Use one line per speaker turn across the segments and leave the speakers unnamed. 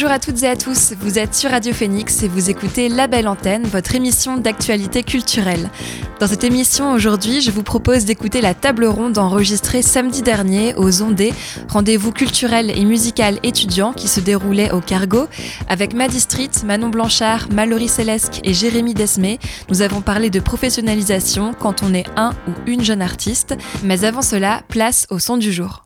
Bonjour à toutes et à tous, vous êtes sur Radio Phoenix et vous écoutez La Belle Antenne, votre émission d'actualité culturelle. Dans cette émission aujourd'hui, je vous propose d'écouter la table ronde enregistrée samedi dernier aux Ondées, rendez-vous culturel et musical étudiant qui se déroulait au Cargo. Avec Maddy Street, Manon Blanchard, Mallory Célesque et Jérémy Desmé, nous avons parlé de professionnalisation quand on est un ou une jeune artiste. Mais avant cela, place au son du jour.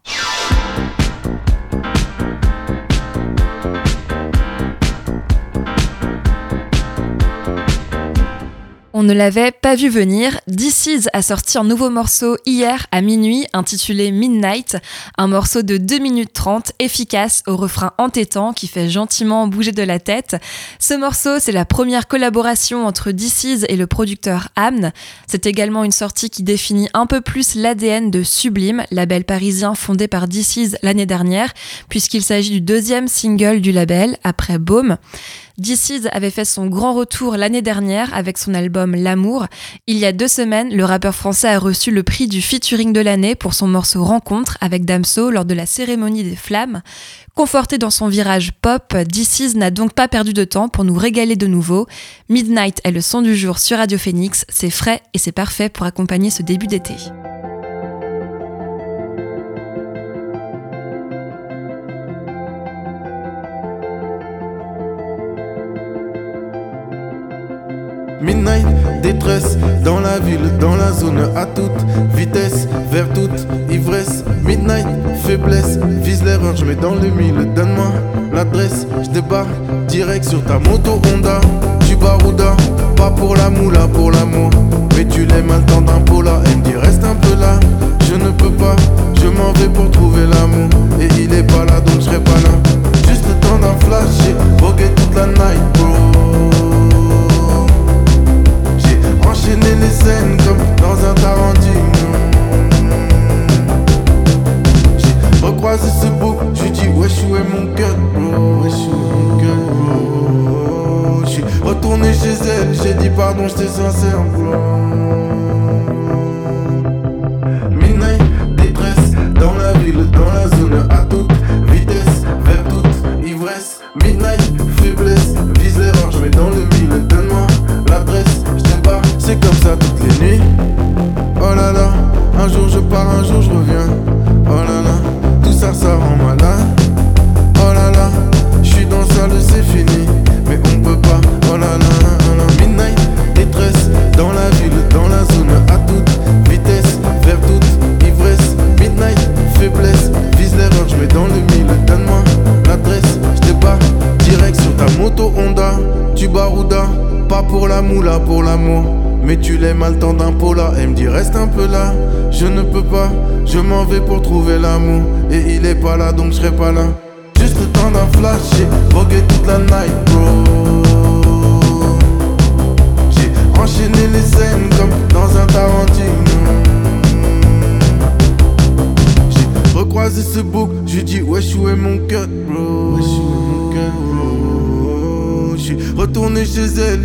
On ne l'avait pas vu venir. DC's a sorti un nouveau morceau hier à minuit intitulé Midnight, un morceau de 2 minutes 30 efficace au refrain entêtant qui fait gentiment bouger de la tête. Ce morceau, c'est la première collaboration entre DC's et le producteur Amn. C'est également une sortie qui définit un peu plus l'ADN de Sublime, label parisien fondé par DC's l'année dernière, puisqu'il s'agit du deuxième single du label après Baume. DC's avait fait son grand retour l'année dernière avec son album L'amour. Il y a deux semaines, le rappeur français a reçu le prix du featuring de l'année pour son morceau Rencontre avec Damso lors de la cérémonie des flammes. Conforté dans son virage pop, DC's n'a donc pas perdu de temps pour nous régaler de nouveau. Midnight est le son du jour sur Radio Phoenix, c'est frais et c'est parfait pour accompagner ce début d'été.
Midnight, détresse, dans la ville, dans la zone à toute vitesse, vers toute ivresse. Midnight, faiblesse, vise l'erreur, je mets dans le mille. Donne-moi l'adresse, je débarque direct sur ta moto Honda. Tu barouda, pas pour la moula, pour l'amour. Mais tu l'aimes à temps d'un pola, elle me dit reste un peu là. Je ne peux pas, je m'en vais pour trouver l'amour. Et il est pas là, donc je serai pas là. Juste le temps d'un flash, j'ai vogué toute la night, bro. Enchaîner les scènes comme dans un Tarantino. J'ai recroisé ce beau, j'ai dit wesh où est mon cœur, bro, wesh où est mon cœur, bro. J'suis retourné chez elle, j'ai dit pardon, j'étais sincère. Midnight, détresse, dans la ville, dans la zone,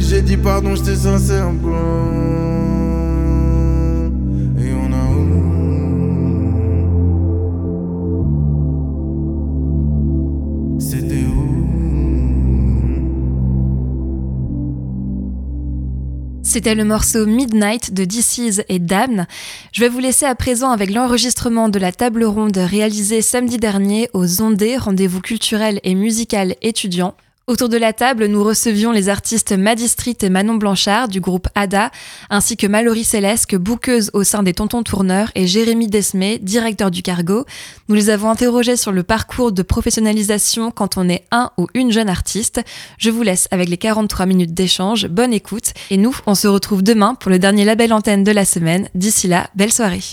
j'ai dit pardon, j'étais sincère. Et on a où? C'était où?
C'était le morceau Midnight de DC's et Damn. Je vais vous laisser à présent avec l'enregistrement de la table ronde réalisée samedi dernier aux Ondées, rendez-vous culturel et musical étudiant. Autour de la table, nous recevions les artistes Maddy Street et Manon Blanchard du groupe ADA, ainsi que Mallory Célesque, bouqueuse au sein des Tontons Tourneurs, et Jérémy Desmé, directeur du Cargo. Nous les avons interrogés sur le parcours de professionnalisation quand on est un ou une jeune artiste. Je vous laisse avec les 43 minutes d'échange. Bonne écoute. Et nous, on se retrouve demain pour le dernier label antenne de la semaine. D'ici là, belle soirée.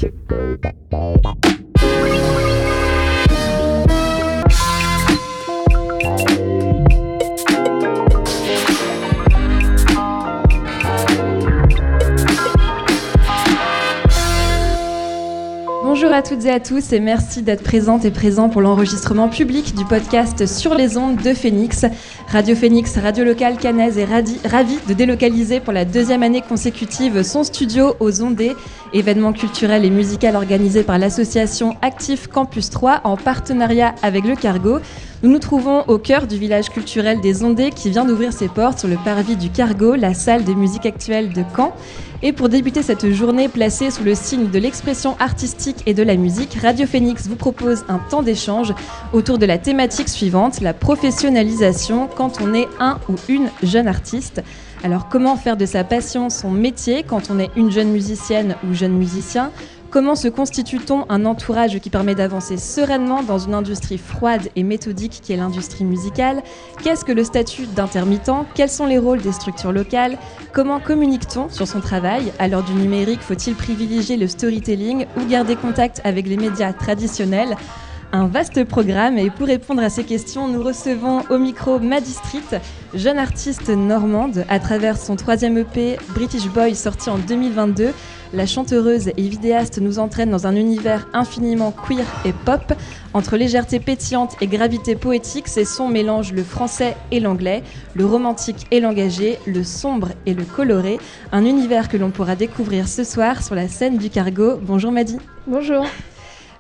À toutes et à tous et merci d'être présentes et présents pour l'enregistrement public du podcast Sur les ondes de Phoenix. Radio Phoenix, radio locale canaise est ravie de délocaliser pour la deuxième année consécutive son studio aux Ondées, événement culturel et musical organisé par l'association Actif Campus 3 en partenariat avec le Cargo. Nous nous trouvons au cœur du village culturel des Ondées qui vient d'ouvrir ses portes sur le parvis du Cargo, la salle des musiques actuelles de Caen. Et pour débuter cette journée placée sous le signe de l'expression artistique et de la musique, Radio Phoenix vous propose un temps d'échange autour de la thématique suivante, la professionnalisation quand on est un ou une jeune artiste. Alors comment faire de sa passion son métier quand on est une jeune musicienne ou jeune musicien? Comment se constitue-t-on un entourage qui permet d'avancer sereinement dans une industrie froide et méthodique qui est l'industrie musicale? Qu'est-ce que le statut d'intermittent? Quels sont les rôles des structures locales? Comment communique-t-on sur son travail? À l'heure du numérique, faut-il privilégier le storytelling ou garder contact avec les médias traditionnels? Un vaste programme et pour répondre à ces questions, nous recevons au micro Maddy Street, jeune artiste normande, à travers son troisième EP British Boy sorti en 2022 la chanteuse et vidéaste nous entraîne dans un univers infiniment queer et pop. Entre légèreté pétillante et gravité poétique, ses sons mélangent le français et l'anglais, le romantique et l'engagé, le sombre et le coloré. Un univers que l'on pourra découvrir ce soir sur la scène du Cargo. Bonjour Maddy.
Bonjour.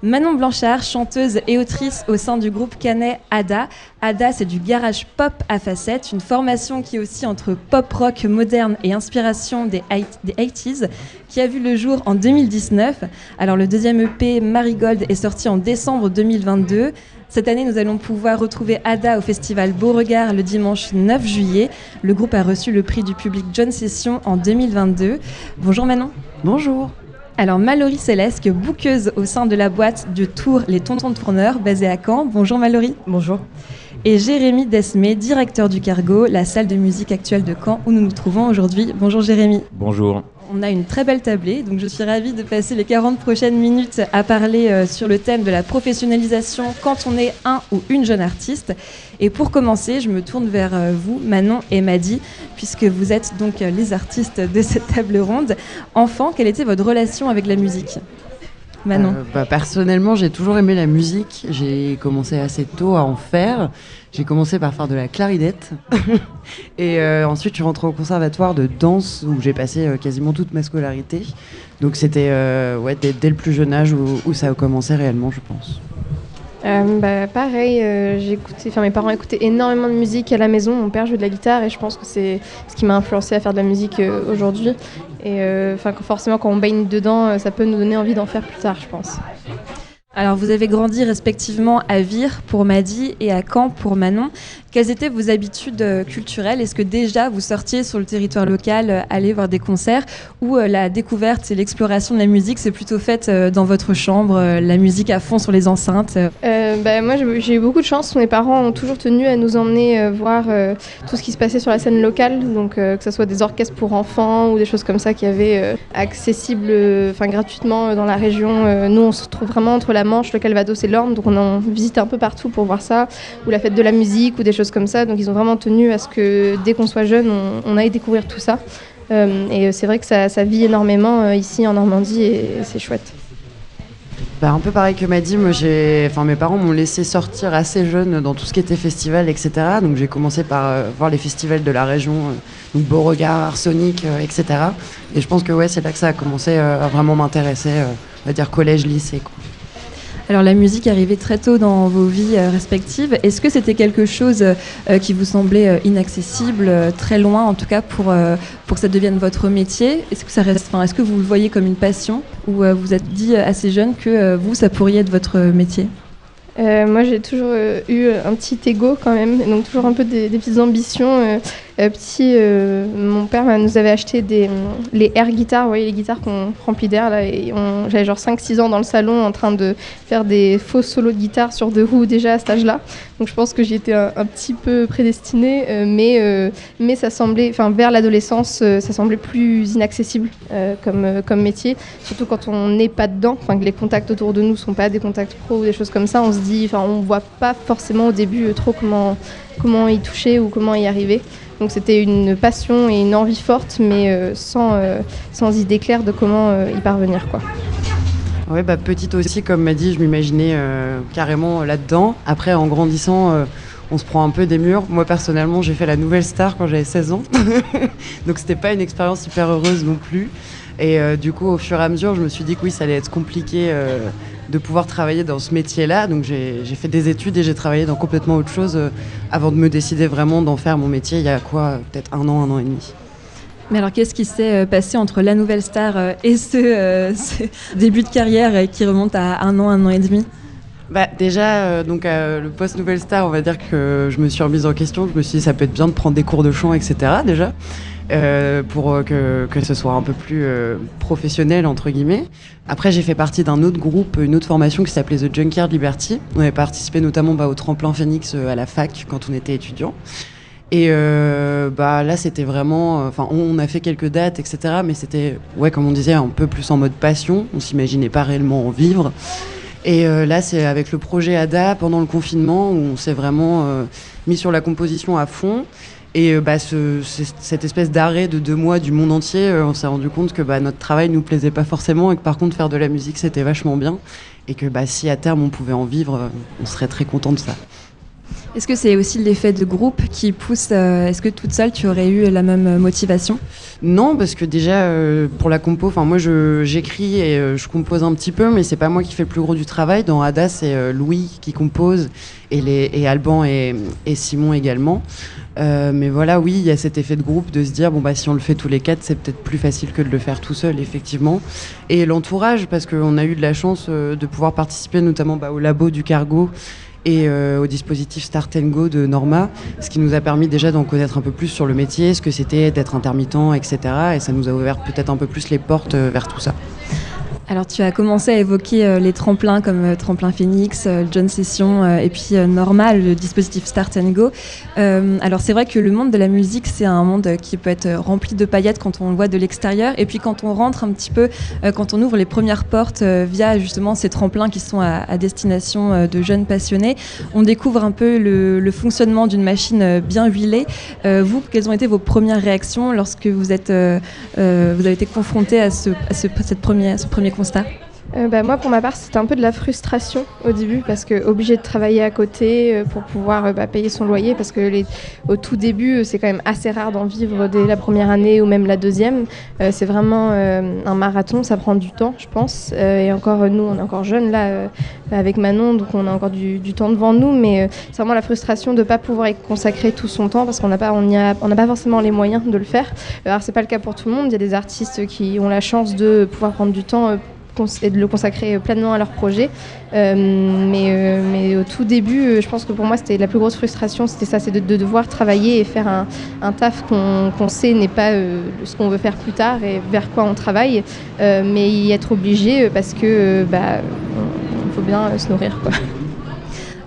Manon Blanchard, chanteuse et autrice au sein du groupe canet Ada. Ada, c'est du garage pop à facettes, une formation qui est aussi entre pop rock moderne et inspiration des, 80s, qui a vu le jour en 2019. Alors le deuxième EP Marigold est sorti en décembre 2022. Cette année, nous allons pouvoir retrouver Ada au festival Beauregard le dimanche 9 juillet. Le groupe a reçu le prix du public John Session en 2022. Bonjour Manon.
Bonjour.
Alors Mallory Céleste, bouqueuse au sein de la boîte de Tour Les Tontons Tourneurs, basée à Caen. Bonjour Mallory.
Bonjour.
Et Jérémy Desmé, directeur du Cargo, la salle de musique actuelle de Caen où nous nous trouvons aujourd'hui. Bonjour Jérémy.
Bonjour.
On a une très belle tablée, donc je suis ravie de passer les 40 prochaines minutes à parler euh, sur le thème de la professionnalisation quand on est un ou une jeune artiste. Et pour commencer, je me tourne vers euh, vous, Manon et Maddy, puisque vous êtes donc euh, les artistes de cette table ronde. Enfant, quelle était votre relation avec la musique? Manon
bah, Personnellement, j'ai toujours aimé la musique. J'ai commencé assez tôt à en faire. J'ai commencé par faire de la clarinette. et euh, ensuite, je suis rentrée au conservatoire de danse où j'ai passé euh, quasiment toute ma scolarité. Donc c'était euh, dès, le plus jeune âge où, ça a commencé réellement, je pense.
Bah, pareil, j'écoutais, enfin mes parents écoutaient énormément de musique à la maison. Mon père jouait de la guitare et je pense que c'est ce qui m'a influencé à faire de la musique aujourd'hui. Et enfin forcément, quand on baigne dedans, ça peut nous donner envie d'en faire plus tard, je pense.
Alors, vous avez grandi respectivement à Vire pour Maddy et à Caen pour Manon. Quelles étaient vos habitudes euh, culturelles? Est-ce que déjà vous sortiez sur le territoire local, euh, aller voir des concerts? Ou euh, la découverte et l'exploration de la musique, c'est plutôt faite dans votre chambre, la musique à fond sur les enceintes
bah, Moi, j'ai eu beaucoup de chance. Mes parents ont toujours tenu à nous emmener voir tout ce qui se passait sur la scène locale, donc que ce soit des orchestres pour enfants ou des choses comme ça qui avaient accessibles enfin gratuitement dans la région. nous, on se retrouve vraiment entre la Manche, le Calvados et l'Orne, donc on en visite un peu partout pour voir ça, ou la fête de la musique ou des choses comme ça. Donc ils ont vraiment tenu à ce que dès qu'on soit jeune, on, aille découvrir tout ça. Euh, et c'est vrai que ça, vit énormément euh, ici en Normandie et, c'est chouette.
Bah, un peu pareil que m'a dit, enfin mes parents m'ont laissé sortir assez jeune dans tout ce qui était festival, etc. Donc j'ai commencé par euh, voir les festivals de la région, donc Beauregard, Arsonic, etc. Et je pense que ouais, c'est là que ça a commencé à vraiment m'intéresser, on va dire collège, lycée. Quoi.
Alors la musique arrivait très tôt dans vos vies euh, respectives. Est-ce que c'était quelque chose euh, qui vous semblait euh, inaccessible, très loin en tout cas pour, pour que ça devienne votre métier? Est-ce que, est-ce que vous le voyez comme une passion? Ou vous vous êtes dit assez jeune que vous, ça pourrait être votre métier?
Moi, j'ai toujours eu un petit ego quand même, donc toujours un peu des, petites ambitions. Euh, petit, euh, mon père nous avait acheté des, les air guitares, vous voyez, les guitares qu'on remplit d'air. Là, j'avais genre 5-6 ans dans le salon en train de faire des faux solos de guitare sur deux roues déjà à cet âge-là. Donc je pense que j'y étais un, petit peu prédestinée, euh, mais, mais ça semblait, enfin vers l'adolescence, ça semblait plus inaccessible comme, comme métier. Surtout quand on n'est pas dedans, enfin que les contacts autour de nous sont pas des contacts pro ou des choses comme ça. On se dit, enfin on voit pas forcément au début trop comment, comment y toucher ou comment y arriver. Donc c'était une passion et une envie forte, mais euh, sans, euh, sans idée claire de comment euh, y parvenir. Quoi.
Bah, petite aussi, comme m'a dit, je m'imaginais carrément là-dedans. Après, en grandissant, on se prend un peu des murs. Moi, personnellement, j'ai fait la nouvelle star quand j'avais 16 ans. Donc, c'était pas une expérience hyper heureuse non plus. Et du coup, au fur et à mesure, je me suis dit que oui, ça allait être compliqué de pouvoir travailler dans ce métier-là. Donc, j'ai fait des études et j'ai travaillé dans complètement autre chose euh, avant de me décider vraiment d'en faire mon métier il y a quoi Peut-être un an, un an et demi.
Mais alors, qu'est-ce qui s'est euh, passé entre la nouvelle star euh, et ce, euh, ce début de carrière qui remonte à un an, un an et demi?
Bah déjà, euh, donc euh, le post Nouvelle Star, on va dire que je me suis remise en question. Je me suis dit, ça peut être bien de prendre des cours de chant, etc. Déjà, euh, pour euh, que, que ce soit un peu plus euh, professionnel entre guillemets. Après, j'ai fait partie d'un autre groupe, une autre formation qui s'appelait The Junkyard Liberty. On avait participé notamment bah, au tremplin Phoenix euh, à la fac quand on était étudiant. Et euh, bah là, c'était vraiment. Enfin, on, on a fait quelques dates, etc. Mais c'était, ouais, comme on disait, un peu plus en mode passion. On s'imaginait pas réellement en vivre. Et euh, là, c'est avec le projet ADA pendant le confinement où on s'est vraiment euh, mis sur la composition à fond. Et euh, bah, ce- ce- cette espèce d'arrêt de deux mois du monde entier, euh, on s'est rendu compte que bah, notre travail nous plaisait pas forcément et que par contre faire de la musique c'était vachement bien. Et que bah, si à terme on pouvait en vivre, euh, on serait très content de ça.
Est-ce que c'est aussi l'effet de groupe qui pousse euh, Est-ce que toute seule, tu aurais eu la même motivation?
Non, parce que déjà euh, pour la compo, moi j'écris et euh, je compose un petit peu, mais c'est pas moi qui fais le plus gros du travail. Dans Ada, c'est Louis qui compose et les et Alban et, et Simon également. Mais voilà, oui, il y a cet effet de groupe de se dire bon bah si on le fait tous les quatre, c'est peut-être plus facile que de le faire tout seul, effectivement. Et l'entourage, parce qu'on a eu de la chance de pouvoir participer notamment bah, au labo du cargo et euh, au dispositif Start and Go de Norma, ce qui nous a permis déjà d'en connaître un peu plus sur le métier, ce que c'était d'être intermittent, etc. Et ça nous a ouvert peut-être un peu plus les portes euh, vers tout ça.
Alors, tu as commencé à évoquer euh, les tremplins comme euh, Tremplin Phoenix, euh, John Session et puis Normal, le dispositif Start and Go. Alors, c'est vrai que le monde de la musique, c'est un monde qui peut être rempli de paillettes quand on le voit de l'extérieur. Et puis, quand on rentre un petit peu, quand on ouvre les premières portes via justement ces tremplins qui sont à, destination de jeunes passionnés, on découvre un peu le, fonctionnement d'une machine bien huilée. Vous, quelles ont été vos premières réactions lorsque vous, êtes, vous avez été confronté à ce, ce premier ¿cómo está?
Euh, bah, moi, pour ma part, c'était un peu de la frustration au début parce que obligé de travailler à côté euh, pour pouvoir euh, bah, payer son loyer parce que les, au tout début, c'est quand même assez rare d'en vivre dès la première année ou même la deuxième. C'est vraiment un marathon, ça prend du temps, je pense. Et encore, nous, on est encore jeunes là avec Manon, donc on a encore du, temps devant nous, mais c'est vraiment la frustration de ne pas pouvoir y consacrer tout son temps parce qu'on n'a pas, on pas forcément les moyens de le faire. Alors, c'est pas le cas pour tout le monde. Il y a des artistes qui ont la chance de pouvoir prendre du temps. Et de le consacrer pleinement à leur projet. Euh, mais, euh, mais au tout début, euh, je pense que pour moi, c'était la plus grosse frustration, c'était ça, c'est de, de devoir travailler et faire un, un taf qu'on sait n'est pas ce qu'on veut faire plus tard et vers quoi on travaille, mais y être obligé parce que bah, il faut bien se nourrir. Quoi.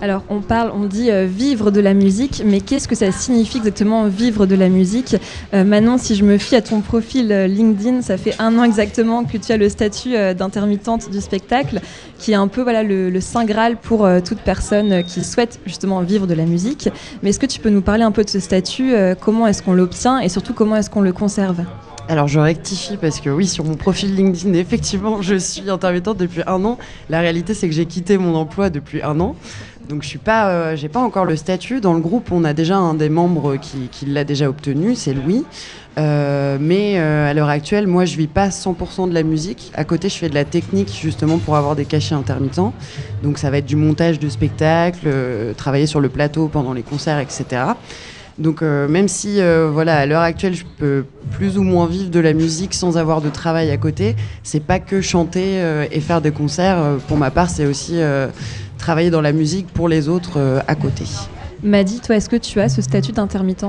Alors, on parle, on dit euh, vivre de la musique, mais qu'est-ce que ça signifie exactement vivre de la musique? Euh, Manon, si je me fie à ton profil euh, LinkedIn, ça fait un an exactement que tu as le statut d'intermittente du spectacle, qui est un peu voilà, le, le saint Graal pour toute personne qui souhaite justement vivre de la musique. Mais est-ce que tu peux nous parler un peu de ce statut Comment est-ce qu'on l'obtient et surtout comment est-ce qu'on le conserve?
Alors je rectifie parce que oui, sur mon profil LinkedIn, effectivement, je suis intermittente depuis un an. La réalité, c'est que j'ai quitté mon emploi depuis un an. Donc je suis pas, euh, j'ai pas encore le statut. Dans le groupe, on a déjà un des membres qui, l'a déjà obtenu, c'est Louis. Euh, mais euh, à l'heure actuelle, moi, je vis pas 100% de la musique. À côté, je fais de la technique justement pour avoir des cachets intermittents. Donc ça va être du montage de spectacles, travailler sur le plateau pendant les concerts, etc. Donc même si voilà à l'heure actuelle je peux plus ou moins vivre de la musique sans avoir de travail à côté, c'est pas que chanter et faire des concerts. Pour ma part, c'est aussi travailler dans la musique pour les autres euh, à côté.
Madi, toi, est-ce que tu as ce statut d'intermittent?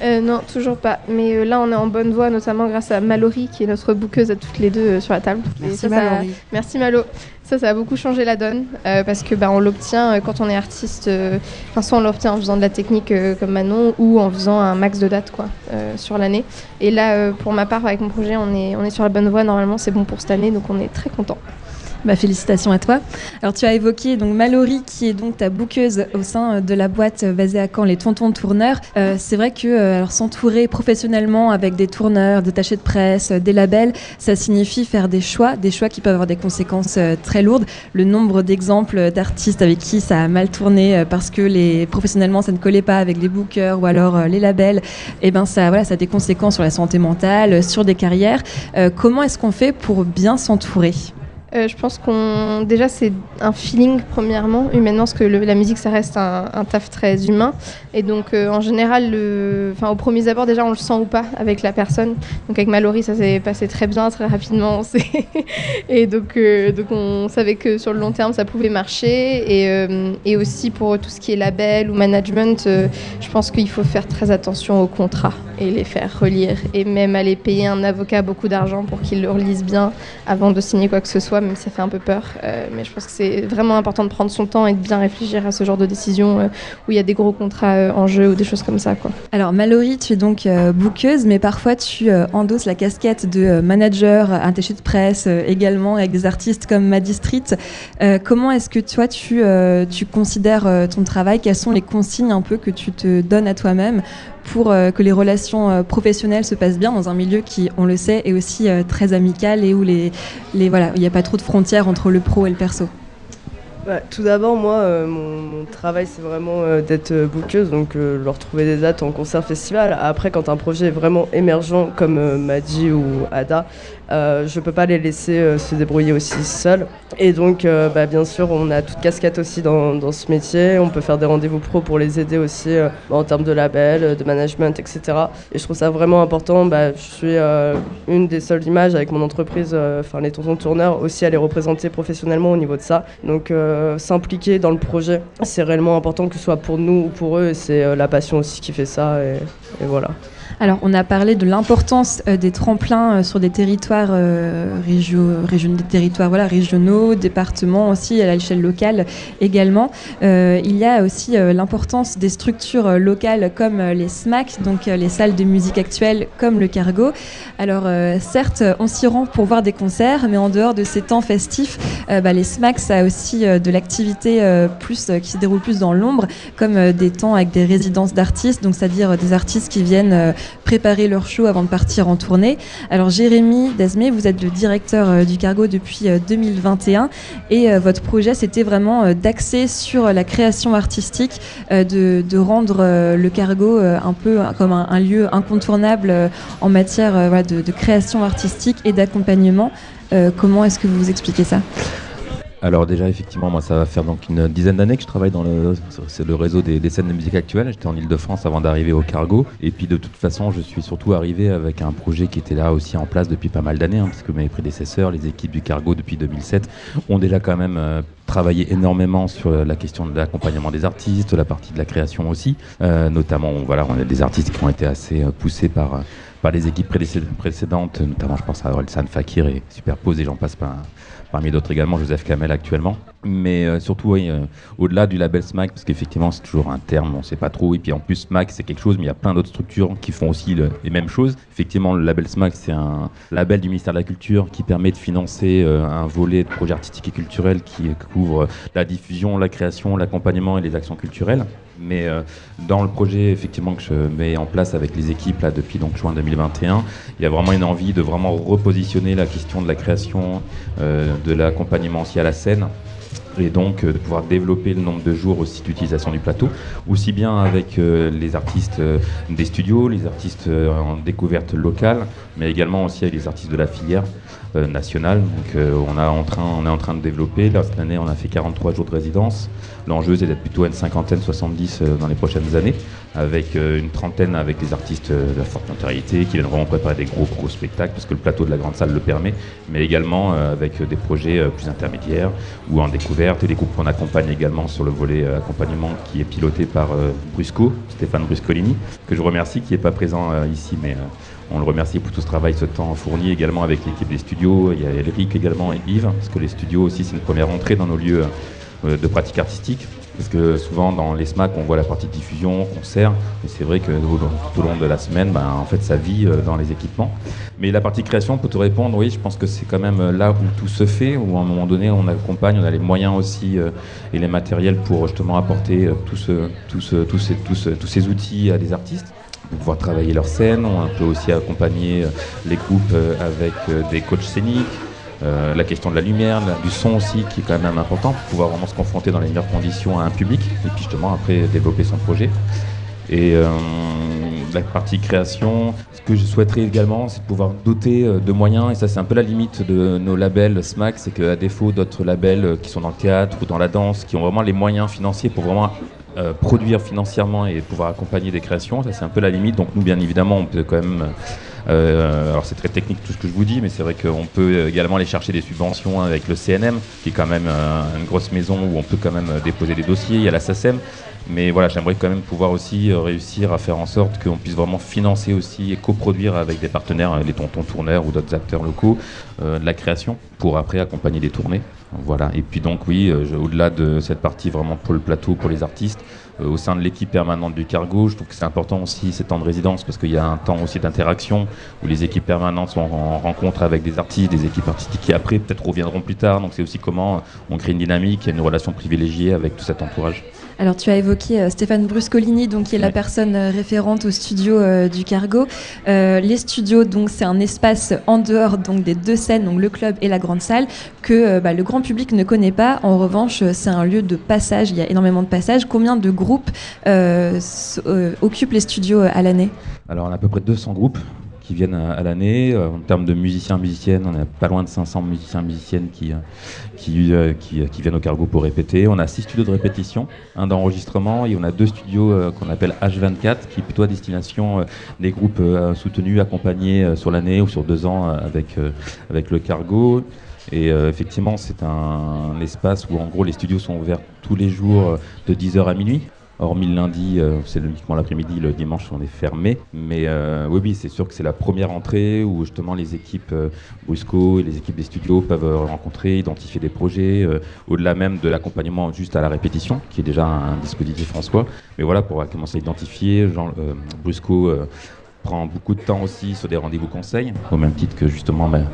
Euh, non, toujours pas. Mais euh, là, on est en bonne voie, notamment grâce à Mallory, qui est notre bookeuse à toutes les deux euh, sur la table.
Merci
ça, ça-
Mallory.
Merci Malo. Ça, ça a beaucoup changé la donne euh, parce que bah, on l'obtient euh, quand on est artiste. euh, Enfin, soit on l'obtient en faisant de la technique euh, comme Manon ou en faisant un max de dates quoi euh, sur l'année. Et là, euh, pour ma part, avec mon projet, on est on est sur la bonne voie. Normalement, c'est bon pour cette année, donc on est très content.
Bah, félicitations à toi. Alors tu as évoqué donc Mallory qui est donc ta bouqueuse au sein de la boîte basée à Caen, les Tontons Tourneurs. Euh, c'est vrai que euh, s'entourer professionnellement avec des tourneurs, des attachés de presse, des labels, ça signifie faire des choix, des choix qui peuvent avoir des conséquences euh, très lourdes. Le nombre d'exemples d'artistes avec qui ça a mal tourné parce que les professionnellement ça ne collait pas avec les bookers ou alors les labels, et eh ben ça voilà ça a des conséquences sur la santé mentale, sur des carrières. comment est-ce qu'on fait pour bien s'entourer?
Euh, je pense qu'on déjà c'est un feeling premièrement. Humainement parce que la musique ça reste un, taf très humain. Et donc euh, en général le, enfin au premier abord déjà on le sent ou pas avec la personne. Donc avec Mallory ça s'est passé très bien très rapidement et donc euh, donc on savait que sur le long terme ça pouvait marcher. Et, et aussi pour tout ce qui est label ou management je pense qu'il faut faire très attention aux contrats et les faire relire. Et même aller payer un avocat beaucoup d'argent pour qu'il le relise bien avant de signer quoi que ce soit même si ça fait un peu peur. Euh, mais je pense que c'est vraiment important de prendre son temps et de bien réfléchir à ce genre de décision euh, où il y a des gros contrats euh, en jeu ou des choses comme ça.
Alors Mallory, tu es donc bouqueuse, mais parfois tu endosses la casquette de manager, attaché de presse également avec des artistes comme Maddy Street. comment est-ce que toi tu, tu considères ton travail? Quelles sont les consignes un peu que tu te donnes à toi-même pour euh, que les relations euh, professionnelles se passent bien dans un milieu qui, on le sait, est aussi euh, très amical et où il n'y a pas trop de frontières entre le pro et le perso.
Bah, tout d'abord, moi, mon, travail, c'est vraiment d'être bouqueuse, donc leur trouver des dates en concert festival. Après, quand un projet est vraiment émergent, comme Maddy ou Ada, euh, je peux pas les laisser euh, se débrouiller aussi seuls. Et donc, euh, bah, bien sûr, on a toute casquette aussi dans, dans, ce métier. On peut faire des rendez-vous pro pour les aider aussi en termes de label, de management, etc. Et je trouve ça vraiment important. Bah, je suis une des seules images avec mon entreprise, enfin les tontons tourneurs, aussi à les représenter professionnellement au niveau de ça. Donc, s'impliquer dans le projet, c'est réellement important que ce soit pour nous ou pour eux. C'est la passion aussi qui fait ça. et, et voilà.
Alors, on a parlé de l'importance euh, des tremplins euh, sur des territoires euh, des territoires régionaux, départements aussi, à l'échelle locale également. il y a aussi l'importance des structures locales comme les SMAC, donc les salles de musique actuelle comme le Cargo. Alors, certes, on s'y rend pour voir des concerts, mais en dehors de ces temps festifs, bah, les SMAC, ça a aussi de l'activité plus qui se déroule plus dans l'ombre, comme des temps avec des résidences d'artistes, donc c'est-à-dire des artistes qui viennent préparer leur show avant de partir en tournée. Alors Jérémy Desmé, vous êtes le directeur euh, du Cargo depuis 2021 euh, et euh, votre projet c'était vraiment d'axer sur la création artistique, de, rendre le Cargo un peu comme un, lieu incontournable en matière de, création artistique et d'accompagnement. comment est-ce que vous expliquez ça?
Alors déjà effectivement moi ça va faire donc une dizaine d'années que je travaille dans le, c'est le réseau des, scènes de musique actuelle. J'étais en Ile-de-France avant d'arriver au Cargo et puis de toute façon je suis surtout arrivé avec un projet qui était là aussi en place depuis pas mal d'années hein, mes prédécesseurs, les équipes du Cargo depuis 2007 ont déjà quand même euh, travaillé énormément sur la question de l'accompagnement des artistes, la partie de la création aussi, euh, notamment voilà on a des artistes qui ont été assez euh, poussés par par les équipes précédentes, notamment je pense à Orelsan Fakir et Superpose et j'en passe pas parmi d'autres également Joseph Kamel actuellement. Mais euh, surtout, oui, euh, au-delà du label SMAC, parce qu'effectivement c'est toujours un terme, on ne sait pas trop. Et puis en plus, SMAC c'est quelque chose, mais il y a plein d'autres structures qui font aussi les mêmes choses. Effectivement, le label SMAC c'est un label du ministère de la Culture qui permet de financer euh, un volet de projets artistiques et culturels qui couvre la diffusion, la création, l'accompagnement et les actions culturelles. Mais dans le projet effectivement que je mets en place avec les équipes là depuis donc juin 2021, il y a vraiment une envie de vraiment repositionner la question de la création, de l'accompagnement aussi à la scène et donc euh, de pouvoir développer le nombre de jours aussi d'utilisation du plateau, aussi bien avec euh, les artistes euh, des studios, les artistes en découverte locale, mais également aussi avec les artistes de la filière nationale. Donc on, est en train de développer, cette année on a fait 43 jours de résidence, l'enjeu c'est d'être plutôt une cinquantaine, 70 dans les prochaines années, avec une trentaine avec les artistes de la forte notoriété qui viennent vraiment préparer des gros gros spectacles, parce que le plateau de la grande salle le permet, mais également avec des projets plus intermédiaires ou en découverte et des groupes qu'on accompagne également sur le volet euh, accompagnement qui est piloté par euh, Brusco, Stéphane Bruscolini, que je remercie, qui n'est pas présent euh, ici, mais on le remercie pour tout ce travail, ce temps fourni également avec l'équipe des studios. Il y a Eric également et Yves, parce que les studios aussi, c'est une première entrée dans nos lieux de pratique artistique. Parce que souvent dans les SMAC, on voit la partie diffusion, concert, mais c'est vrai que tout au long de la semaine, ben, en fait, ça vit euh, dans les équipements. Mais la partie création, pour te répondre, oui, je pense que c'est quand même là où tout se fait, où à un moment donné, on accompagne, on a les moyens aussi euh, et les matériels pour justement apporter euh, tous ces outils à des artistes pour pouvoir travailler leur scène. On peut aussi accompagner les groupes avec des coachs scéniques, euh, la question de la lumière, du son aussi, qui est quand même important pour pouvoir vraiment se confronter dans les meilleures conditions à un public et puis justement après développer son projet. Et euh, la partie création, ce que je souhaiterais également, c'est de pouvoir doter euh, de moyens, et ça c'est un peu la limite de nos labels SMAC, c'est qu'à défaut d'autres labels qui sont dans le théâtre ou dans la danse, qui ont vraiment les moyens financiers pour vraiment produire financièrement et pouvoir accompagner des créations, ça c'est un peu la limite. Donc nous bien évidemment on peut quand même euh, alors c'est très technique tout ce que je vous dis, mais c'est vrai qu'on peut également aller chercher des subventions avec le CNM, qui est quand même euh, une grosse maison où on peut quand même déposer des dossiers. Il y a la SACEM. Mais voilà, j'aimerais quand même pouvoir aussi euh, réussir à faire en sorte qu'on puisse vraiment financer aussi et coproduire avec des partenaires, les tontons tourneurs ou d'autres acteurs locaux, de la création pour après accompagner des tournées. Voilà. Et puis donc oui, au-delà de cette partie vraiment pour le plateau, pour les artistes, euh, au sein de l'équipe permanente du cargo. Je trouve que c'est important aussi ces temps de résidence parce qu'il y a un temps aussi d'interaction où les équipes permanentes sont en rencontre avec des artistes, des équipes artistiques qui après peut-être reviendront plus tard. Donc c'est aussi comment on crée une dynamique et une relation privilégiée avec tout cet entourage.
Alors tu as évoqué euh, Stéphane Bruscolini, donc qui est la personne euh, référente au studio euh, du Cargo. les studios, donc c'est un espace en dehors donc des deux scènes, donc le club et la grande salle, que bah, le grand public ne connaît pas. En revanche, c'est un lieu de passage. Il y a énormément de passages. Combien de groupes occupent les studios à l'année?
Alors on a à peu près 200 groupes viennent à, l'année. Euh, en termes de musiciens, musiciennes, on a pas loin de 500 musiciens, musiciennes qui, euh, euh, qui, qui, viennent au cargo pour répéter. On a six studios de répétition, un d'enregistrement et on a deux studios qu'on appelle H24 qui est plutôt à destination des groupes soutenus, accompagnés sur l'année ou sur deux ans avec, avec le cargo. Et effectivement, c'est un, espace où en gros les studios sont ouverts tous les jours de 10h à minuit. Hormis le lundi, euh, c'est uniquement l'après-midi, le dimanche on est fermé. Mais euh, oui, oui, c'est sûr que c'est la première entrée où justement les équipes euh, Brusco et les équipes des studios peuvent rencontrer, identifier des projets, au-delà même de l'accompagnement juste à la répétition, qui est déjà un, dispositif soi. Mais voilà, pour commencer à identifier, Jean, Brusco prend beaucoup de temps aussi sur des rendez-vous conseils, au même titre que justement ben,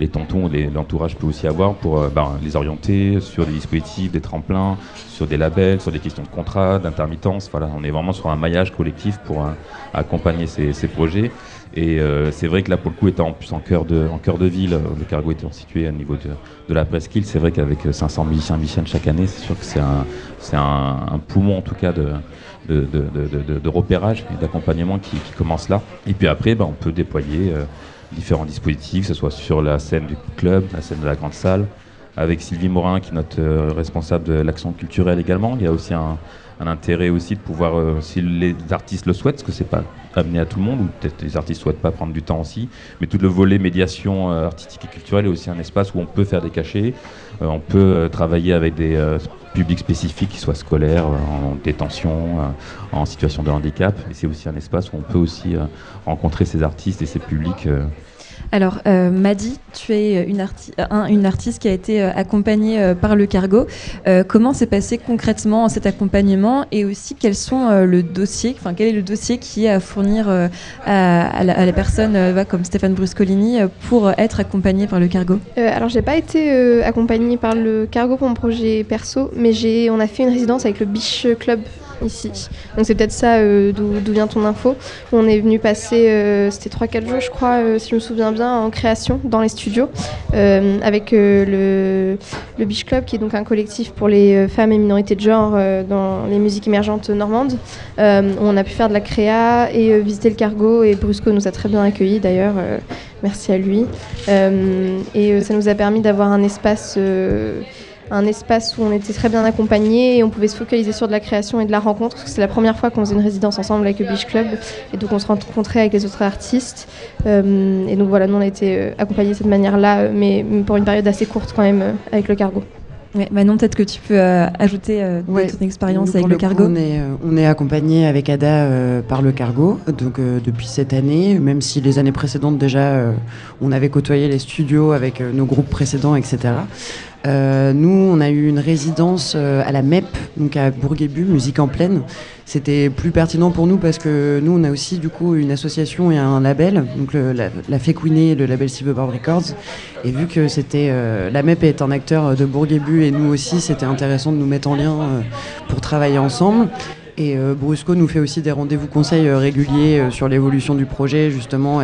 les tontons, l'entourage peut aussi avoir pour euh, ben, les orienter sur des dispositifs, des tremplins, sur des labels, sur des questions de contrat, d'intermittence. Voilà, on est vraiment sur un maillage collectif pour euh, accompagner ces, projets. Et euh, c'est vrai que là, pour le coup, étant en plus en cœur de, en cœur de ville, le cargo étant situé au niveau de, de la presqu'île, c'est vrai qu'avec 500 musiciens musiciennes chaque année, c'est sûr que c'est un, un, poumon en tout cas de, de, repérage et d'accompagnement qui, qui, commence là. Et puis après, ben, on peut déployer différents dispositifs, que ce soit sur la scène du club, la scène de la grande salle, avec Sylvie Morin qui est notre euh, responsable de l'action culturelle également. Il y a aussi un, intérêt aussi de pouvoir, euh, si les artistes le souhaitent, parce que c'est pas amené à tout le monde, ou peut-être les artistes souhaitent pas prendre du temps aussi, mais tout le volet médiation euh, artistique et culturelle est aussi un espace où on peut faire des cachets, on peut travailler avec des publics spécifiques, qui soient scolaires, en détention, en situation de handicap, et c'est aussi un espace où on peut aussi rencontrer ces artistes et ces publics
alors, euh, Madi, tu es une, une, artiste qui a été euh, accompagnée euh, par le Cargo. comment s'est passé concrètement cet accompagnement et aussi quels sont le dossier, quel est le dossier qui est à fournir à, la, personne comme Stéphane Bruscolini pour être accompagnée par le Cargo?
Alors, j'ai pas été accompagnée par le Cargo pour mon projet perso, mais on a fait une résidence avec le Biche Club ici. Donc c'est peut-être ça euh, d'où vient ton info. On est venu passer, euh, c'était 3-4 jours je crois, euh, si je me souviens bien, en création dans les studios avec le, le Beach Club qui est donc un collectif pour les femmes et minorités de genre dans les musiques émergentes normandes. on a pu faire de la créa et visiter le cargo et Brusco nous a très bien accueillis d'ailleurs. merci à lui. et ça nous a permis d'avoir un espace un espace où on était très bien accompagnés et on pouvait se focaliser sur de la création et de la rencontre, parce que c'est la première fois qu'on faisait une résidence ensemble avec le Beach Club, et donc on se rencontrait avec les autres artistes. Euh, et donc voilà, nous on a été euh, accompagnés de cette manière-là, mais pour une période assez courte quand même, euh, avec le cargo.
Ouais, Manon, peut-être que tu peux ajouter ton expérience avec le, cargo.
on, est, on est accompagné avec Ada par le cargo, donc depuis cette année, même si les années précédentes déjà, on avait côtoyé les studios avec nos groupes précédents, etc. Euh, nous, on a eu une résidence euh, à la MEP, donc à Bourguébu, musique en pleine. C'était plus pertinent pour nous parce que nous, on a aussi du coup une association et un label, donc la, la et le label Silverboard Records. Et vu que c'était euh, la MEP est un acteur de Bourguébu et nous aussi, c'était intéressant de nous mettre en lien pour travailler ensemble. Et euh, Brusco nous fait aussi des rendez-vous conseils euh, réguliers euh, sur l'évolution du projet, justement,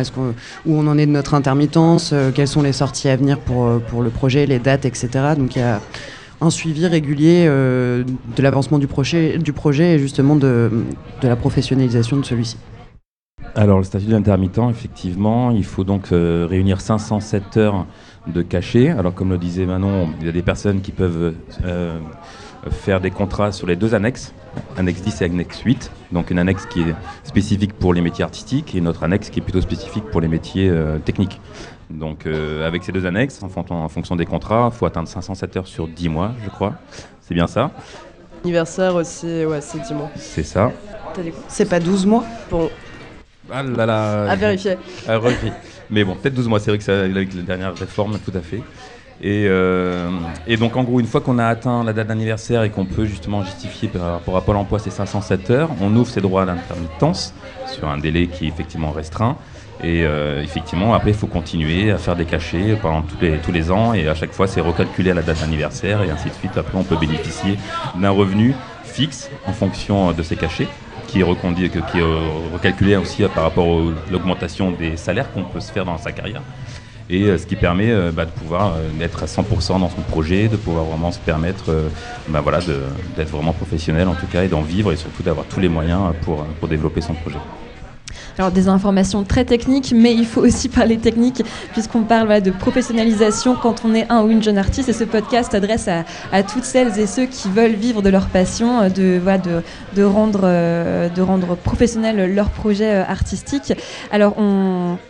où on en est de notre intermittence, quelles sont les sorties à venir pour, pour le projet, les dates, etc. Donc il y a un suivi régulier de l'avancement du projet, et justement de, de la professionnalisation de celui-ci.
Alors, le statut d'intermittent, effectivement, il faut donc réunir 507 heures de cachet. Alors, comme le disait Manon, il y a des personnes qui peuvent faire des contrats sur les deux annexes, annexe 10 et annexe 8. Donc, une annexe qui est spécifique pour les métiers artistiques et une autre annexe qui est plutôt spécifique pour les métiers euh, techniques. Donc, euh, avec ces deux annexes, en, fon- en fonction des contrats, il faut atteindre 507 heures sur 10 mois, je crois. C'est bien ça?
Anniversaire aussi, ouais, c'est 10 mois.
C'est ça.
C'est pas 12 mois?
Bon,
Ah là là
à vérifier.
À revérifier. Mais bon, peut-être 12 mois, c'est vrai que ça, avec les dernières réformes, tout à fait. Et, euh, et donc, en gros, une fois qu'on a atteint la date d'anniversaire et qu'on peut justement justifier par rapport à Pôle emploi ces 507 heures, on ouvre ses droits d'intermittence sur un délai qui est effectivement restreint. Et euh, effectivement, après, il faut continuer à faire des cachets pendant tous les, tous les ans. Et à chaque fois, c'est recalculé à la date d'anniversaire et ainsi de suite. Après, on peut bénéficier d'un revenu fixe en fonction de ces cachets qui est, euh, recalculé aussi par rapport à l'augmentation des salaires qu'on peut se faire dans sa carrière. Et euh, ce qui permet euh, bah, de pouvoir euh, être à 100% dans son projet, de pouvoir vraiment se permettre bah, voilà, d'être vraiment professionnel en tout cas et d'en vivre et surtout d'avoir tous les moyens pour développer son projet.
Alors des informations très techniques, mais il faut aussi parler technique puisqu'on parle de professionnalisation quand on est un ou une jeune artiste. Et ce podcast s'adresse à, toutes celles et ceux qui veulent vivre de leur passion, euh, de, voilà, de, de, rendre, euh, de rendre professionnel leur projet euh, artistique. Alors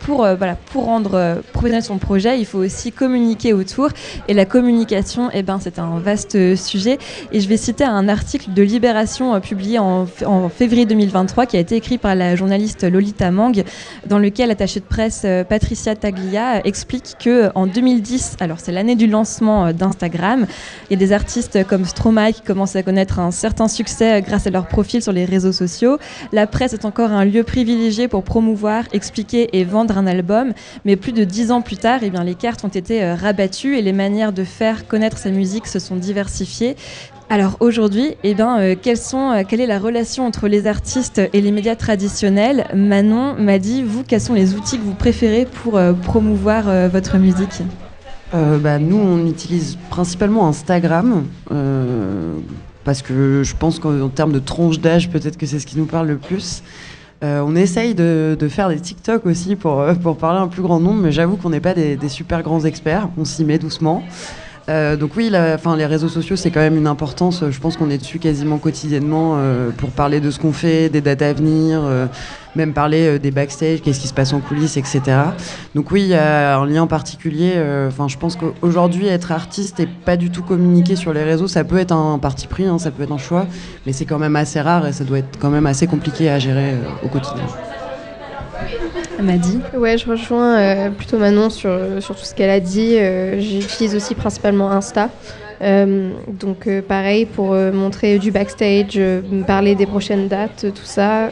pour, voilà, pour rendre professionnel son projet, il faut aussi communiquer autour. Et la communication, eh ben, c'est un vaste sujet. Et je vais citer un article de Libération publié en, en février 2023 qui a été écrit par la journaliste Lolita Dans lequel l'attachée de presse euh, Patricia Taglia explique que euh, en 2010, alors c'est l'année du lancement euh, d'Instagram, il y a des artistes comme Stromae qui commencent à connaître un certain succès grâce à leur profil sur les réseaux sociaux. La presse est encore un lieu privilégié pour promouvoir, expliquer et vendre un album, mais plus de dix ans plus tard, eh bien, les cartes ont été rabattues et les manières de faire connaître sa musique se sont diversifiées. Alors aujourd'hui, eh ben, euh, euh, quelle est la relation entre les artistes et les médias traditionnels? Manon m'a dit, vous, quels sont les outils que vous préférez pour euh, promouvoir votre musique?
Bah, Nous, on utilise principalement Instagram. parce que je pense qu'en termes de tranche d'âge, peut-être que c'est ce qui nous parle le plus. On essaye de, faire des TikTok aussi pour, pour parler à un plus grand nombre, mais j'avoue qu'on n'est pas des super grands experts. On s'y met doucement. Euh, donc oui, la, enfin, les réseaux sociaux, c'est quand même une importance. Je pense qu'on est dessus quasiment quotidiennement euh, pour parler de ce qu'on fait, des dates à venir, euh, même parler des backstage, qu'est-ce qui se passe en coulisses, etc. Donc oui, il y a un lien particulier. euh, Enfin, je pense qu'aujourd'hui, être artiste et pas du tout communiquer sur les réseaux, ça peut être un parti pris, hein, ça peut être un choix, mais c'est quand même assez rare et ça doit être quand même assez compliqué à gérer au quotidien.
Ouais, je rejoins euh, plutôt Manon sur, sur tout ce qu'elle a dit. Euh, J'utilise aussi principalement Insta. Euh, donc euh, pareil pour euh, montrer du backstage, euh, parler des prochaines dates, tout ça.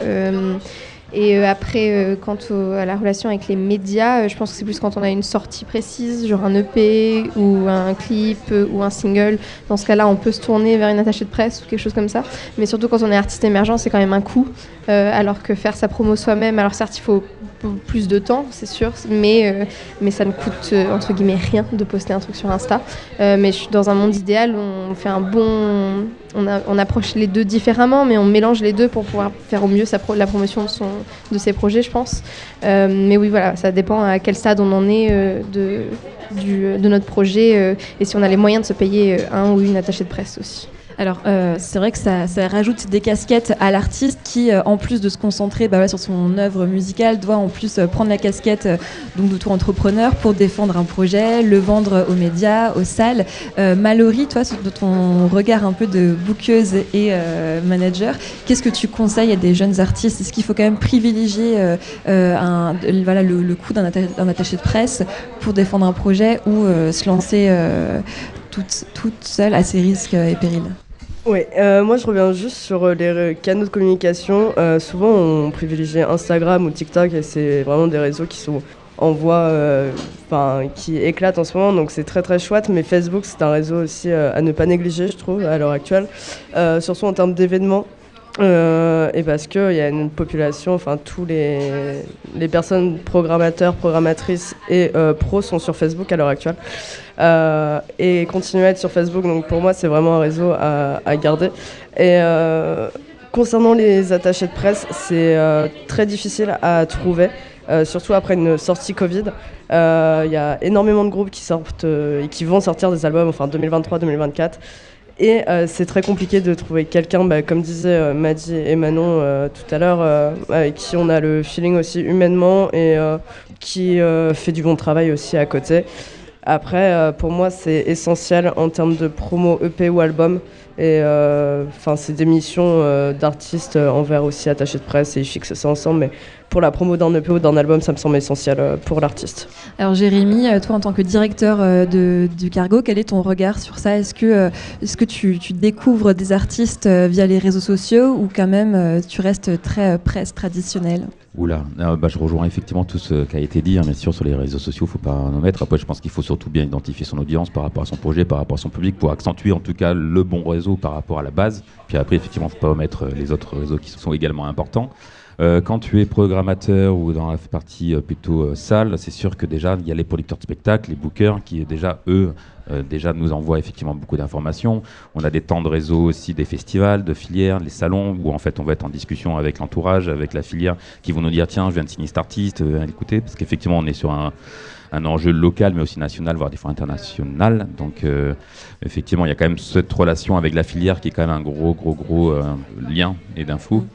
Et euh, après, euh, quant à la relation avec les médias, euh, je pense que c'est plus quand on a une sortie précise, genre un EP ou un clip ou un single. Dans ce cas-là, on peut se tourner vers une attachée de presse ou quelque chose comme ça. Mais surtout quand on est artiste émergent, c'est quand même un coût. Alors que faire sa promo soi-même, alors certes, il faut plus de temps, c'est sûr, mais, mais ça ne coûte entre guillemets rien de poster un truc sur Insta. Mais je suis dans un monde idéal, on fait un bon. On, approche les deux différemment, mais on mélange les deux pour pouvoir faire au mieux la promotion de, son, ses projets, je pense. Euh, mais oui, voilà, ça dépend à quel stade on en est euh, de, du- de notre projet euh, et si on a les moyens de se payer euh, un ou une attachée de presse aussi.
Alors, euh, c'est vrai que ça, ça rajoute des casquettes à l'artiste qui, euh, en plus de se concentrer bah, voilà, sur son œuvre musicale, doit en plus euh, prendre la casquette euh, donc d'auto-entrepreneur pour défendre un projet, le vendre aux médias, aux salles. Euh, Mallory, toi, de ton regard un peu de bookeuse et manager, qu'est-ce que tu conseilles à des jeunes artistes? Est-ce qu'il faut quand même privilégier un- voilà, le, le coût d'un atta- d'un attaché de presse pour défendre un projet ou se lancer toute, toute seule à ses risques et périls?
Oui, moi je reviens juste sur les canaux de communication. souvent on privilégie Instagram ou TikTok et c'est vraiment des réseaux qui sont en voie qui éclatent en ce moment, donc c'est très très chouette. Mais Facebook c'est un réseau aussi à ne pas négliger, je trouve, à l'heure actuelle, surtout en termes d'événements. Euh, et parce qu'il y a une population, enfin tous les, les personnes programmateurs, programmatrices et euh, pros sont sur Facebook à l'heure actuelle. Euh, et continuer à être sur Facebook, donc pour moi c'est vraiment un réseau à, à garder. Et concernant les attachés de presse, c'est très difficile à trouver. surtout après une sortie Covid, il y a énormément de groupes qui sortent et qui vont sortir des albums, enfin 2023-2024. Et euh, c'est très compliqué de trouver quelqu'un, bah, comme disaient euh, Maddy et Manon euh, tout à l'heure, avec qui on a le feeling aussi humainement et qui fait du bon travail aussi à côté. Après, pour moi, c'est essentiel en termes de promo EP ou album. Et enfin, c'est des missions d'artistes envers aussi attachés de presse et ils fixent ça ensemble. Mais pour la promo d'un EP ou d'un album, ça me semble essentiel euh, pour l'artiste.
Alors Jérémy, euh, toi en tant que directeur euh, de, du Cargo, quel est ton regard sur ça? Est-ce que, est-ce que tu, tu, découvres des artistes via les réseaux sociaux ou quand même tu restes très presse traditionnelle?
Oula, bah, je rejoins effectivement tout ce qui a été dit, hein, bien sûr, sur les réseaux sociaux, il ne faut pas en omettre. Après, je pense qu'il faut surtout bien identifier son audience par rapport à son projet, par rapport à son public, pour accentuer en tout cas le bon réseau par rapport à la base. Puis après, effectivement, il ne faut pas omettre les autres réseaux qui sont également importants. Euh, quand tu es programmateur ou dans la partie euh, plutôt euh, salle, c'est sûr que déjà il y a les producteurs de spectacles, les bookers qui déjà eux déjà nous envoient effectivement beaucoup d'informations. On a des temps de réseau aussi des festivals, de filières, les salons où en fait on va être en discussion avec l'entourage, avec la filière qui vont nous dire tiens je viens de signer cet artiste, écoutez parce qu'effectivement on est sur un un enjeu local mais aussi national, voire des fois international. Donc effectivement, il y a quand même cette relation avec la filière qui est quand même un gros, gros, gros lien et d'infos.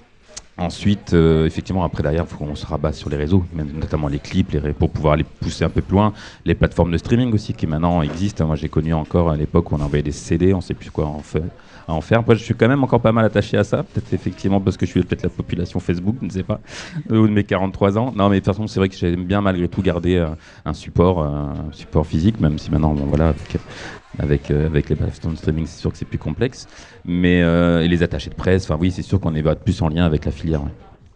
Ensuite, euh, effectivement, après derrière, il faut qu'on se rabat sur les réseaux, notamment les clips, les, pour pouvoir les pousser un peu plus loin. Les plateformes de streaming aussi qui maintenant existent. Moi, j'ai connu encore à l'époque où on envoyait des CD, on ne sait plus quoi en faire. En faire. Moi, je suis quand même encore pas mal attaché à ça. Peut-être effectivement parce que je suis peut-être la population Facebook, je ne sais pas, ou de mes 43 ans. Non, mais de toute façon, c'est vrai que j'aime bien malgré tout garder euh, un support, euh, support physique, même si maintenant, bon, voilà, euh, avec les plateformes de streaming, c'est sûr que c'est plus complexe. Mais euh, les attachés de presse, enfin oui, c'est sûr qu'on est plus en lien avec la filière.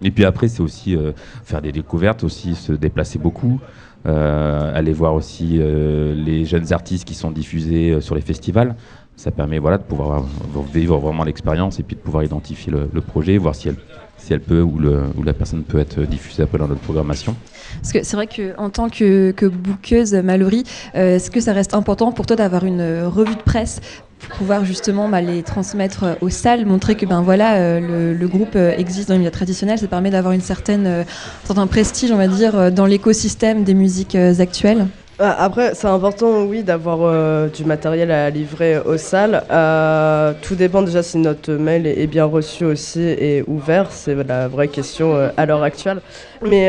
Et puis après, c'est aussi euh, faire des découvertes, aussi se déplacer beaucoup, aller voir aussi les jeunes artistes qui sont diffusés sur les festivals. Ça permet voilà, de pouvoir vivre vraiment l'expérience et puis de pouvoir identifier le, le projet, voir si elle si elle peut ou, la personne peut être diffusée après dans notre programmation.
Parce que c'est vrai qu'en tant que, que bouqueuse, Mallory, euh, est-ce que ça reste important pour toi d'avoir une euh, revue de presse pour pouvoir justement bah, les transmettre euh, aux salles, montrer que ben voilà le, le, groupe existe dans les milieu traditionnel, ça permet d'avoir une certaine un certain prestige, on va dire, dans l'écosystème des musiques actuelles?
Ah, après, c'est important, oui, d'avoir euh, du matériel à livrer aux salles. Euh, tout dépend déjà si notre mail est, bien reçu aussi et ouvert. C'est la vraie question euh, à l'heure actuelle. Mais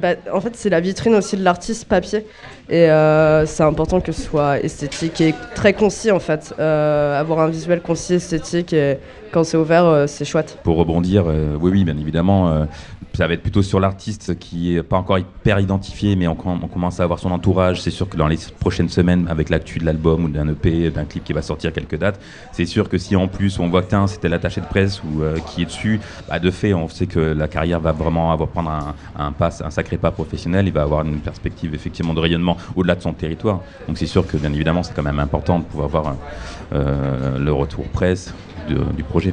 bah, en fait, c'est la vitrine aussi de l'artiste papier. Et c'est important que ce soit esthétique et très concis, en fait. avoir un visuel concis, esthétique, et quand c'est ouvert, c'est chouette.
Pour rebondir, oui, oui, bien évidemment ça va être plutôt sur l'artiste qui est pas encore hyper identifié, mais on, commence à avoir son entourage. C'est sûr que dans les prochaines semaines, avec l'actu de l'album ou d'un EP, d'un clip qui va sortir quelques dates, c'est sûr que si en plus on voit que c'était l'attaché de presse ou euh, qui est dessus, bah, de fait, on sait que la carrière va vraiment avoir prendre un, pas, un sacré pas professionnel. Il va avoir une perspective effectivement de rayonnement au-delà de son territoire. Donc c'est sûr que bien évidemment, c'est quand même important de pouvoir voir euh, le retour presse du projet.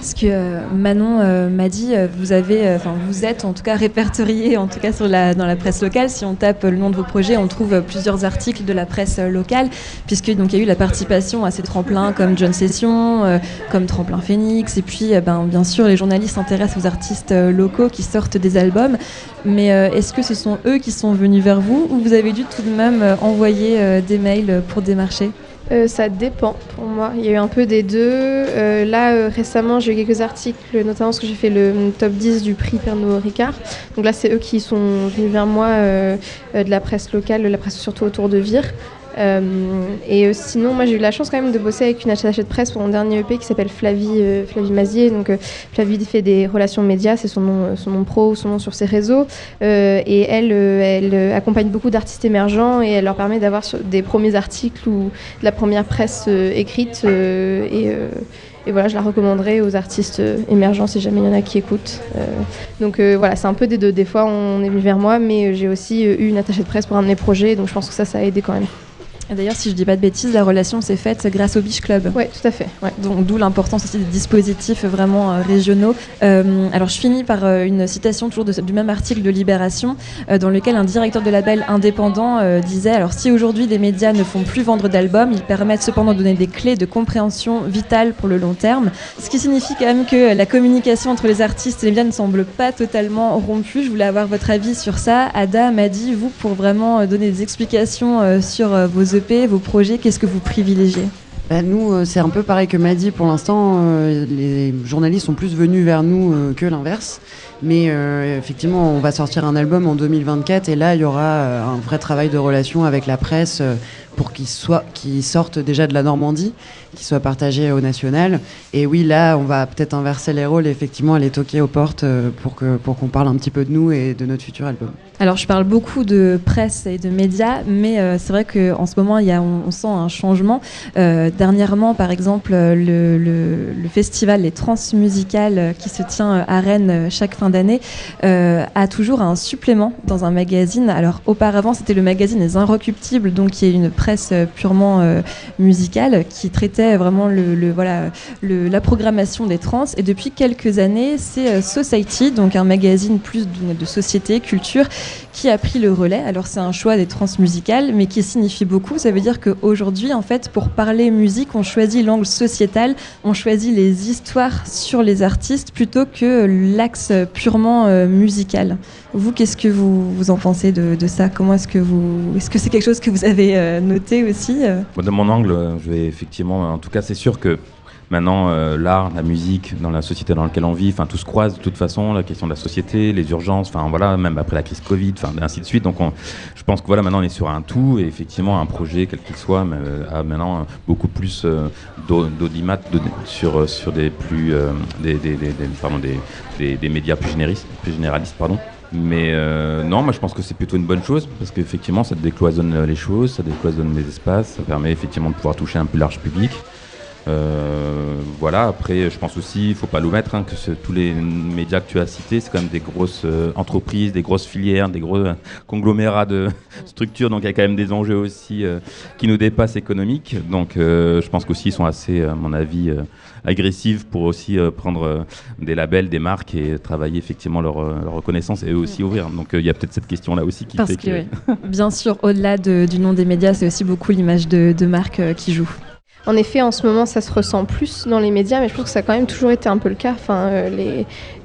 Ce que euh, Manon euh, m'a dit, euh, vous avez, enfin vous êtes en tout cas répertorié, en tout cas dans la presse locale. Si on tape le nom de vos projets, on trouve plusieurs articles de la presse locale, puisque donc il y a eu la participation à ces tremplins comme John Session, comme Tremplin Phoenix, et puis ben, bien sûr les journalistes s'intéressent aux artistes locaux qui sortent des albums. Mais est-ce que ce sont eux qui sont venus vers vous, ou vous avez dû tout de même envoyer des mails pour démarcher?
Euh, ça dépend pour moi. Il y a eu un peu des deux. Euh, là, euh, récemment, j'ai eu quelques articles, notamment parce que j'ai fait le top 10 du prix Pernod Ricard. Donc là, c'est eux qui sont venus vers moi de la presse locale, la presse surtout autour de Vire. Et sinon, moi j'ai eu la chance quand même de bosser avec une attachée de presse pour mon dernier EP qui s'appelle Flavie, Flavie Mazier. Donc Flavie fait des relations médias, c'est son nom, son nom pro, son nom sur ses réseaux. et elle, accompagne beaucoup d'artistes émergents et elle leur permet d'avoir des premiers articles ou de la première presse écrite. et voilà, je la recommanderais aux artistes euh, émergents si jamais il y en a qui écoutent. Euh, donc euh, voilà, c'est un peu des deux. Des fois, on est venu vers moi, mais j'ai aussi eu une attachée de presse pour un de mes projets, donc je pense que ça, ça a aidé quand même.
D'ailleurs, si je dis pas de bêtises, la relation s'est faite grâce au Beach Club.
Oui, tout à fait.
Donc, d'où l'importance aussi des dispositifs vraiment euh, régionaux. Euh, alors, je finis par euh, une citation toujours du même article de Libération, dans lequel un directeur de label indépendant disait Alors, si aujourd'hui les médias ne font plus vendre d'albums, ils permettent cependant de donner des clés de compréhension vitales pour le long terme. Ce qui signifie quand même que la communication entre les artistes et les médias ne semble pas totalement rompue. Je voulais avoir votre avis sur ça. Ada m'a dit, vous, pour vraiment donner des explications sur vos vos projets, qu'est-ce que vous privilégiez
bah, nous, euh, c'est un peu pareil que Madi. Pour l'instant, euh, les journalistes sont plus venus vers nous euh, que l'inverse. Mais effectivement, on va sortir un album en 2024 et là, il y aura un vrai travail de relation avec la presse pour qu'il sorte déjà de la Normandie, qu'il soit partagé au national. Et oui, là, on va peut-être inverser les rôles et effectivement aller toquer aux portes pour que pour qu'on parle un petit peu de nous et de notre futur album.
Alors, je parle beaucoup de presse et de médias, mais euh, c'est vrai qu'en ce moment, y a, on, sent un changement. Euh, dernièrement, par exemple, le, le, festival Les Transmusicales euh, qui se tient à Rennes chaque fin d'année a toujours un supplément dans un magazine. Alors, auparavant, c'était le magazine Les Inrecuptibles, donc qui est une presse purement musicale qui traitait vraiment le, voilà, la programmation des trans. Et depuis quelques années, c'est Society, donc un magazine plus de, société, culture qui a pris le relais. Alors c'est un choix des transmusicales, mais qui signifie beaucoup. Ça veut dire qu'aujourd'hui, en fait, pour parler musique, on choisit l'angle sociétal, on choisit les histoires sur les artistes plutôt que l'axe purement euh, musical. Vous, qu'est-ce que vous, vous en pensez de, ça? Comment est-ce que vous, est-ce que c'est quelque chose que vous avez euh, noté aussi euh?
De mon angle, je vais effectivement, en tout cas, c'est sûr que Maintenant, euh, l'art, la musique, dans la société dans laquelle on vit, enfin, tout se croise de toute façon, la question de la société, les urgences, enfin voilà, même après la crise Covid, enfin, ainsi de suite. Donc, je pense que voilà, maintenant on est sur un tout et effectivement, un projet, quel qu'il soit, euh, a maintenant beaucoup plus euh, d'audimat sur, sur des plus, des, des, des, des, médias plus généralistes, plus généralistes, pardon. Mais non, moi je pense que c'est plutôt une bonne chose parce qu'effectivement ça décloisonne les choses, ça décloisonne les espaces, ça permet effectivement de pouvoir toucher un plus large public. Euh, voilà, après, je pense aussi, il ne faut pas l'omettre, hein, que tous les médias que tu as cités, c'est quand même des grosses euh, entreprises, des grosses filières, des gros conglomérats de structures, donc il y a quand même des enjeux aussi euh, qui nous dépassent économiques. Donc je pense qu'aussi, ils sont assez, à mon avis, agressifs pour aussi prendre des labels, des marques et travailler effectivement leur, reconnaissance et eux aussi ouvrir. Donc il y a peut-être cette question-là aussi qui
fait que... Bien sûr, au-delà du nom des médias, c'est aussi beaucoup l'image de, de marque qui joue.
En effet, en ce moment, ça se ressent plus dans les médias, mais je pense que ça a quand même toujours été un peu le cas. Enfin, euh,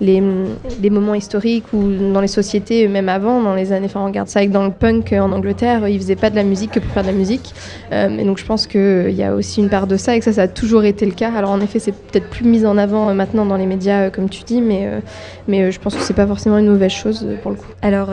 les, moments historiques ou dans les sociétés, même avant, dans les années, enfin, on regarde ça avec dans le punk en Angleterre, ils faisaient pas de la musique que pour faire de la musique. Euh, et donc, je pense qu'il y a aussi une part de ça et que ça, ça a toujours été le cas. Alors, en effet, c'est peut-être plus mis en avant euh, maintenant dans les médias, comme tu dis, mais, je pense que c'est pas forcément une mauvaise chose pour le coup.
Alors,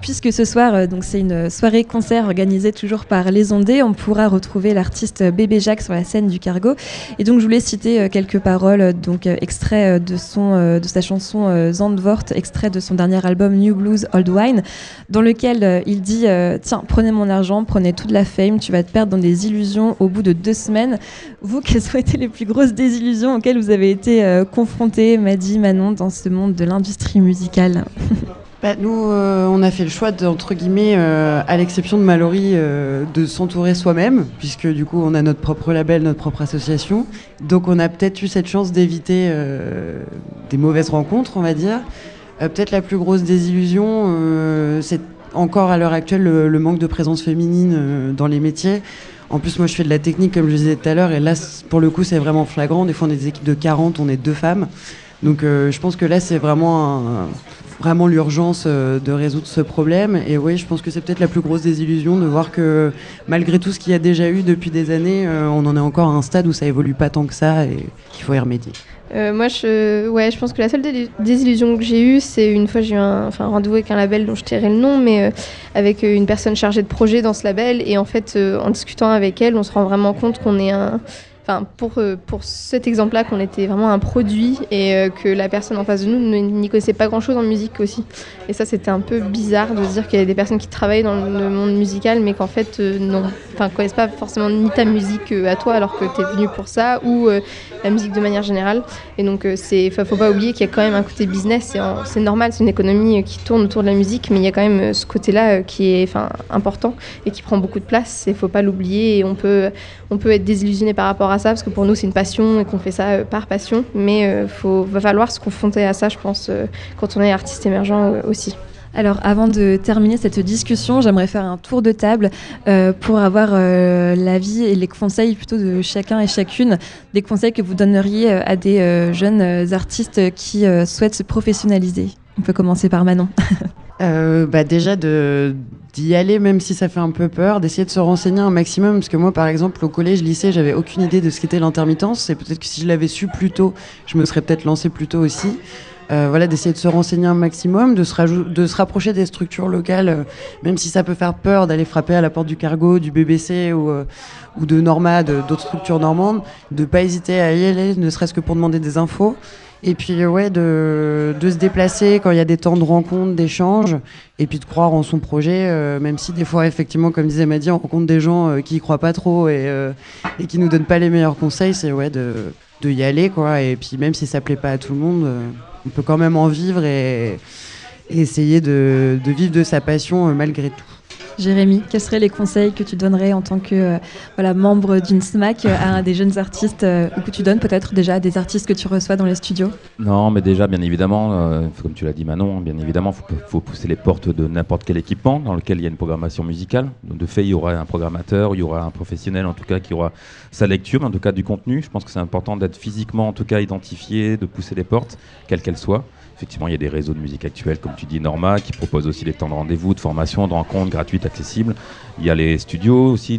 puisque ce soir, donc c'est une soirée concert organisée toujours par Les Ondés, on pourra retrouver l'artiste Bébé Jacques sur la scène du cargo. Et donc je voulais citer euh, quelques paroles, euh, donc euh, extrait de son de sa chanson Zandvoort, extrait de son dernier album New Blues Old Wine, dans lequel il dit tiens prenez mon argent, prenez toute la fame, tu vas te perdre dans des illusions au bout de deux semaines. Vous, quelles ont été les plus grosses désillusions auxquelles vous avez été confrontés, Maddy, Manon, dans ce monde de l'industrie musicale
Bah, nous, euh, on a fait le choix, de, entre guillemets, euh, à l'exception de Mallory, euh, de s'entourer soi-même, puisque du coup, on a notre propre label, notre propre association. Donc, on a peut-être eu cette chance d'éviter des mauvaises rencontres, on va dire. peut-être la plus grosse désillusion, c'est encore à l'heure actuelle le, manque de présence féminine dans les métiers. En plus, moi, je fais de la technique, comme je disais tout à l'heure, et là, pour le coup, c'est vraiment flagrant. Des fois, on est des équipes de 40, on est deux femmes. Donc, je pense que là, c'est vraiment un vraiment l'urgence de résoudre ce problème. Et oui, je pense que c'est peut-être la plus grosse désillusion de voir que malgré tout ce qu'il y a déjà eu depuis des années, on en est encore à un stade où ça évolue pas tant que ça et qu'il faut y remédier.
Euh, moi, je, ouais, je pense que la seule désillusion que j'ai eue, c'est une fois j'ai eu un, enfin, rendez-vous avec un label dont je tairai le nom, mais euh, avec euh, une personne chargée de projet dans ce label. Et en fait, en discutant avec elle, on se rend vraiment compte qu'on est un, enfin pour, euh, pour cet exemple-là, qu'on était vraiment un produit et euh, que la personne en face de nous n'y connaissait pas grand-chose en musique aussi. Et ça, c'était un peu bizarre de se dire qu'il y a des personnes qui travaillent dans le monde musical, mais qu'en fait, euh, non, enfin, connaissent pas forcément ni ta musique à toi, alors que tu es venu pour ça, ou la musique de manière générale. Et donc, c'est, faut pas oublier qu'il y a quand même un côté business. C'est normal, c'est une économie qui tourne autour de la musique, mais il y a quand même ce côté-là qui est, enfin, important et qui prend beaucoup de place. Il faut pas l'oublier. Et on peut, on peut être désillusionné par rapport à ça, parce que pour nous, c'est une passion et qu'on fait ça euh, par passion. Mais il euh, va falloir se confronter à ça, je pense, euh, quand on est artiste émergent aussi.
Alors, avant de terminer cette discussion, j'aimerais faire un tour de table pour avoir l'avis et les conseils plutôt de chacun et chacune, des conseils que vous donneriez à des jeunes artistes qui souhaitent se professionnaliser. On peut commencer par Manon.
bah déjà de d'y aller même si ça fait un peu peur, d'essayer de se renseigner un maximum parce que moi par exemple au collège, lycée, j'avais aucune idée de ce qu'était l'intermittence et peut-être que si je l'avais su plus tôt, je me serais peut-être lancé plus tôt aussi. Euh, voilà, d'essayer de se renseigner un maximum, de se, de se rapprocher des structures locales, euh, même si ça peut faire peur d'aller frapper à la porte du cargo, du BBC ou, euh, ou de Normad, d'autres structures normandes, de pas hésiter à y aller, ne serait-ce que pour demander des infos. Et puis, ouais, de, de se déplacer quand il y a des temps de rencontre, d'échange, et puis de croire en son projet, même si des fois, effectivement, comme disait Madi, on rencontre des gens qui y croient pas trop et, euh, et qui nous donnent pas les meilleurs conseils, c'est ouais, de, de, y aller, quoi. Et puis, même si ça plaît pas à tout le monde, on peut quand même en vivre et, essayer de, de, vivre de sa passion malgré tout.
Jérémy, quels seraient les conseils que tu donnerais en tant que euh, voilà, membre d'une SMAC euh, à des jeunes artistes euh, ou que tu donnes peut-être déjà à des artistes que tu reçois dans les studios?
Non, mais déjà, bien évidemment, comme tu l'as dit Manon, bien évidemment, il faut, pousser les portes de n'importe quel équipement dans lequel il y a une programmation musicale. De fait, il y aura un programmateur, il y aura un professionnel en tout cas qui aura sa lecture, en tout cas du contenu. Je pense que c'est important d'être physiquement en tout cas identifié, de pousser les portes, quelles qu'elles soient. Effectivement, il y a des réseaux de musique actuelle, comme tu dis, Norma, qui proposent aussi des temps de rendez-vous, de formation, de rencontres gratuites, accessibles. Il y a les studios aussi,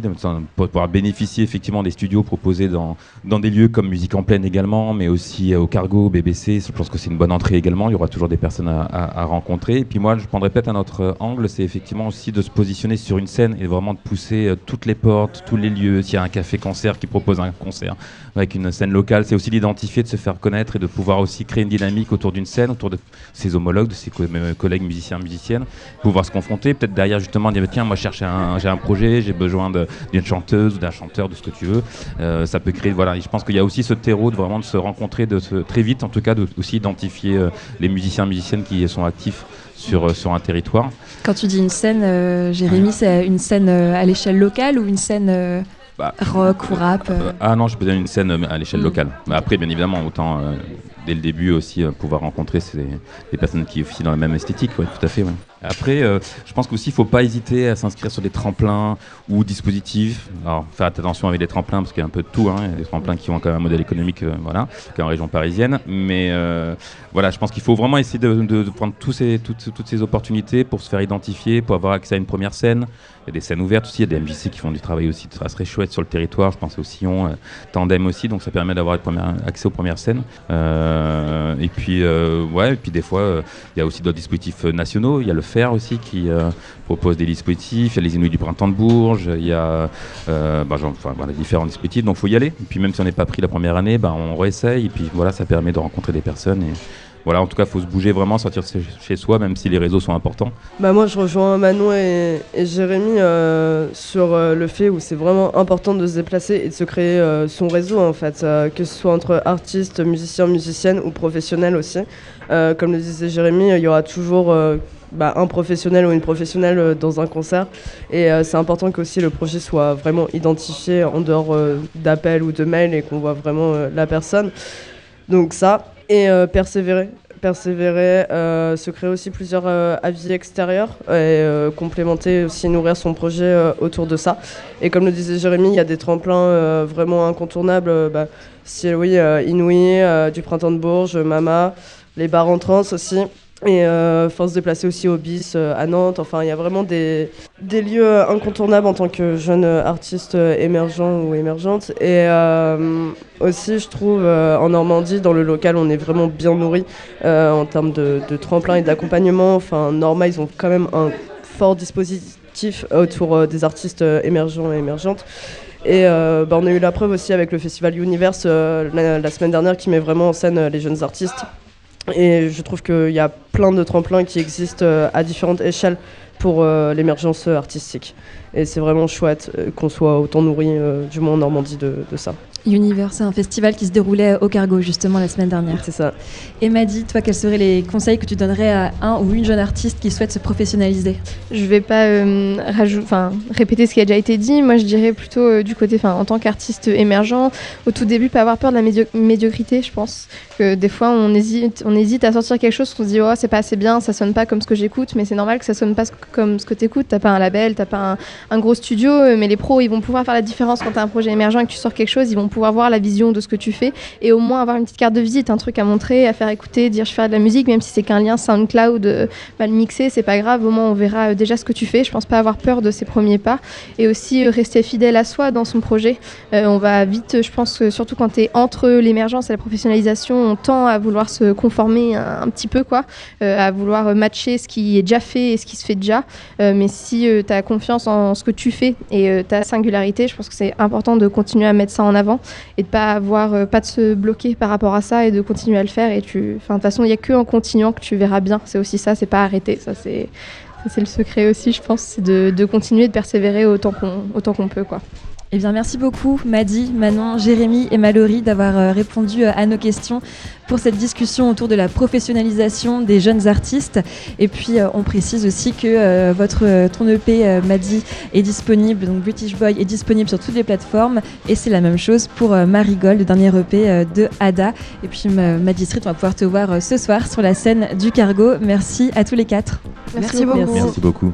pour pouvoir bénéficier effectivement des studios proposés dans, dans des lieux comme Musique en pleine également, mais aussi au Cargo, BBC. Je pense que c'est une bonne entrée également. Il y aura toujours des personnes à, rencontrer. Et puis moi, je prendrais peut-être un autre angle, c'est effectivement aussi de se positionner sur une scène et vraiment de pousser euh, toutes les portes, tous les lieux. S'il y a un café-concert qui propose un concert avec une scène locale, c'est aussi d'identifier, de se faire connaître et de pouvoir aussi créer une dynamique autour d'une scène, autour de ses homologues, de ses collègues musiciens, musiciennes, pouvoir se confronter. Peut-être derrière justement dire tiens, moi je cherche un j'ai un projet, j'ai besoin d'une chanteuse ou d'un chanteur, de ce que tu veux. Euh, ça peut créer, voilà. je pense qu'il y a aussi ce terreau de vraiment de se rencontrer, de se, très vite, en tout cas, de aussi identifier euh, les musiciens, musiciennes qui sont actifs sur, euh, sur un territoire.
Quand tu dis une scène, Jérémy, c'est une scène à l'échelle locale ou une scène bah, rock ou rap
Ah non, je peux dire une scène à l'échelle mm. locale. Après, bien évidemment, autant dès le début aussi pouvoir rencontrer ces, les personnes qui officient dans la même esthétique, tout à fait. Après, euh, je pense qu'aussi, il ne faut pas hésiter à s'inscrire sur des tremplins ou dispositifs. Alors, faire attention avec les tremplins, parce qu'il y a un peu de tout. Hein. Il y a des tremplins qui ont quand même un modèle économique, euh, voilà, en région parisienne. Mais euh, voilà, je pense qu'il faut vraiment essayer de, prendre toutes, toutes, ces opportunités pour se faire identifier, pour avoir accès à une première scène. Il y a des scènes ouvertes aussi, il y a des MJC qui font du travail aussi très, très chouette sur le territoire. Je pense au Sillon, Tandem aussi, donc ça permet d'avoir accès aux premières scènes. et puis, ouais, et puis des fois, il y a aussi d'autres dispositifs nationaux. Il y a le aussi qui euh, propose des dispositifs. Il y a les Inuits du Printemps de Bourges, il y a euh, bah, différents dispositifs. Donc il faut y aller. Et puis même si on n'est pas pris la première année, bah, on réessaye. Et puis voilà, ça permet de rencontrer des personnes. Voilà, en tout cas, il faut se bouger vraiment, sortir chez soi, même si les réseaux sont importants.
Bah moi, je rejoins Manon et, Jérémy euh, sur le fait où c'est vraiment important de se déplacer et de se créer son réseau, en fait, que ce soit entre artistes, musiciens, musiciennes ou professionnels aussi. comme le disait Jérémy, il y aura toujours bah, un professionnel ou une professionnelle euh, dans un concert. Et euh, c'est important qu'aussi le projet soit vraiment identifié en dehors euh, d'appels ou de mails et qu'on voit vraiment la personne. Donc ça, et persévérer. Persévérer, se créer aussi plusieurs avis extérieurs et complémenter aussi, nourrir son projet autour de ça. Et comme le disait Jérémy, il y a des tremplins vraiment incontournables. Bah, si oui, Inouï, du Printemps de Bourges, Mama, les bars en trans aussi. Et euh, se déplacer aussi au BIS euh, à Nantes. Enfin, il y a vraiment des, des lieux incontournables en tant que jeune artiste émergent ou émergente. Et euh, aussi, je trouve, euh, en Normandie, dans le local, on est vraiment bien nourri euh, en termes de, tremplin et d'accompagnement. Enfin, Norma, ils ont quand même un fort dispositif autour euh, des artistes euh, émergents et émergentes. Et euh, bah, on a eu la preuve aussi avec le festival Universe euh, la, semaine dernière qui met vraiment en scène euh, les jeunes artistes. Et je trouve qu'il y a plein de tremplins qui existent euh, à différentes échelles pour euh, l'émergence artistique. Et c'est vraiment chouette euh, qu'on soit autant nourri, euh, du moins en Normandie, de ça.
Universe, c'est un festival qui se déroulait au Cargo justement la semaine dernière.
C'est ça.
Et Maddy, toi, quels seraient les conseils que tu donnerais à un ou une jeune artiste qui souhaite se professionnaliser?
Je vais pas euh, répéter ce qui a déjà été dit. Moi, je dirais plutôt euh, du côté, en tant qu'artiste émergent, au tout début, pas avoir peur de la médio- médiocrité, je pense. Que des fois, on hésite, on hésite à sortir quelque chose, qu'on se dit, oh, c'est pas assez bien, ça sonne pas comme ce que j'écoute, mais c'est normal que ça sonne pas comme ce que t'écoutes. T'as pas un label, t'as pas un, un gros studio, euh, mais les pros, ils vont pouvoir faire la différence quand t'as un projet émergent et que tu sors quelque chose, ils vont pouvoir voir la vision de ce que tu fais et au moins avoir une petite carte de visite, un truc à montrer, à faire écouter, dire je fais de la musique, même si c'est qu'un lien SoundCloud euh, mal mixé, c'est pas grave, au moins on verra euh, déjà ce que tu fais. Je pense pas avoir peur de ces premiers pas et aussi euh, rester fidèle à soi dans son projet. On va vite, je pense, que surtout quand tu es entre l'émergence et la professionnalisation, on tend à vouloir se conformer un, petit peu, quoi, à vouloir matcher ce qui est déjà fait et ce qui se fait déjà. Mais si tu as confiance en ce que tu fais et ta singularité, je pense que c'est important de continuer à mettre ça en avant et de pas avoir, euh, pas de se bloquer par rapport à ça et de continuer à le faire. Et tu, enfin, de toute façon, il y a que en continuant que tu verras bien. C'est aussi ça, c'est pas arrêter. Ça, c'est, c'est le secret aussi, je pense, c'est de, de continuer de persévérer autant qu'on, autant qu'on peut, quoi.
Eh bien, merci beaucoup, Maddy, Manon, Jérémy et Mallory, d'avoir euh, répondu euh, à nos questions pour cette discussion autour de la professionnalisation des jeunes artistes. Et puis, euh, on précise aussi que votre ton EP Maddy est disponible, donc British Boy est disponible sur toutes les plateformes. Et c'est la même chose pour Marigold, le dernier EP de Ada. Et puis, Maddy Street, on va pouvoir te voir ce soir sur la scène du Cargo. Merci à tous les quatre.
Merci beaucoup.
Merci beaucoup.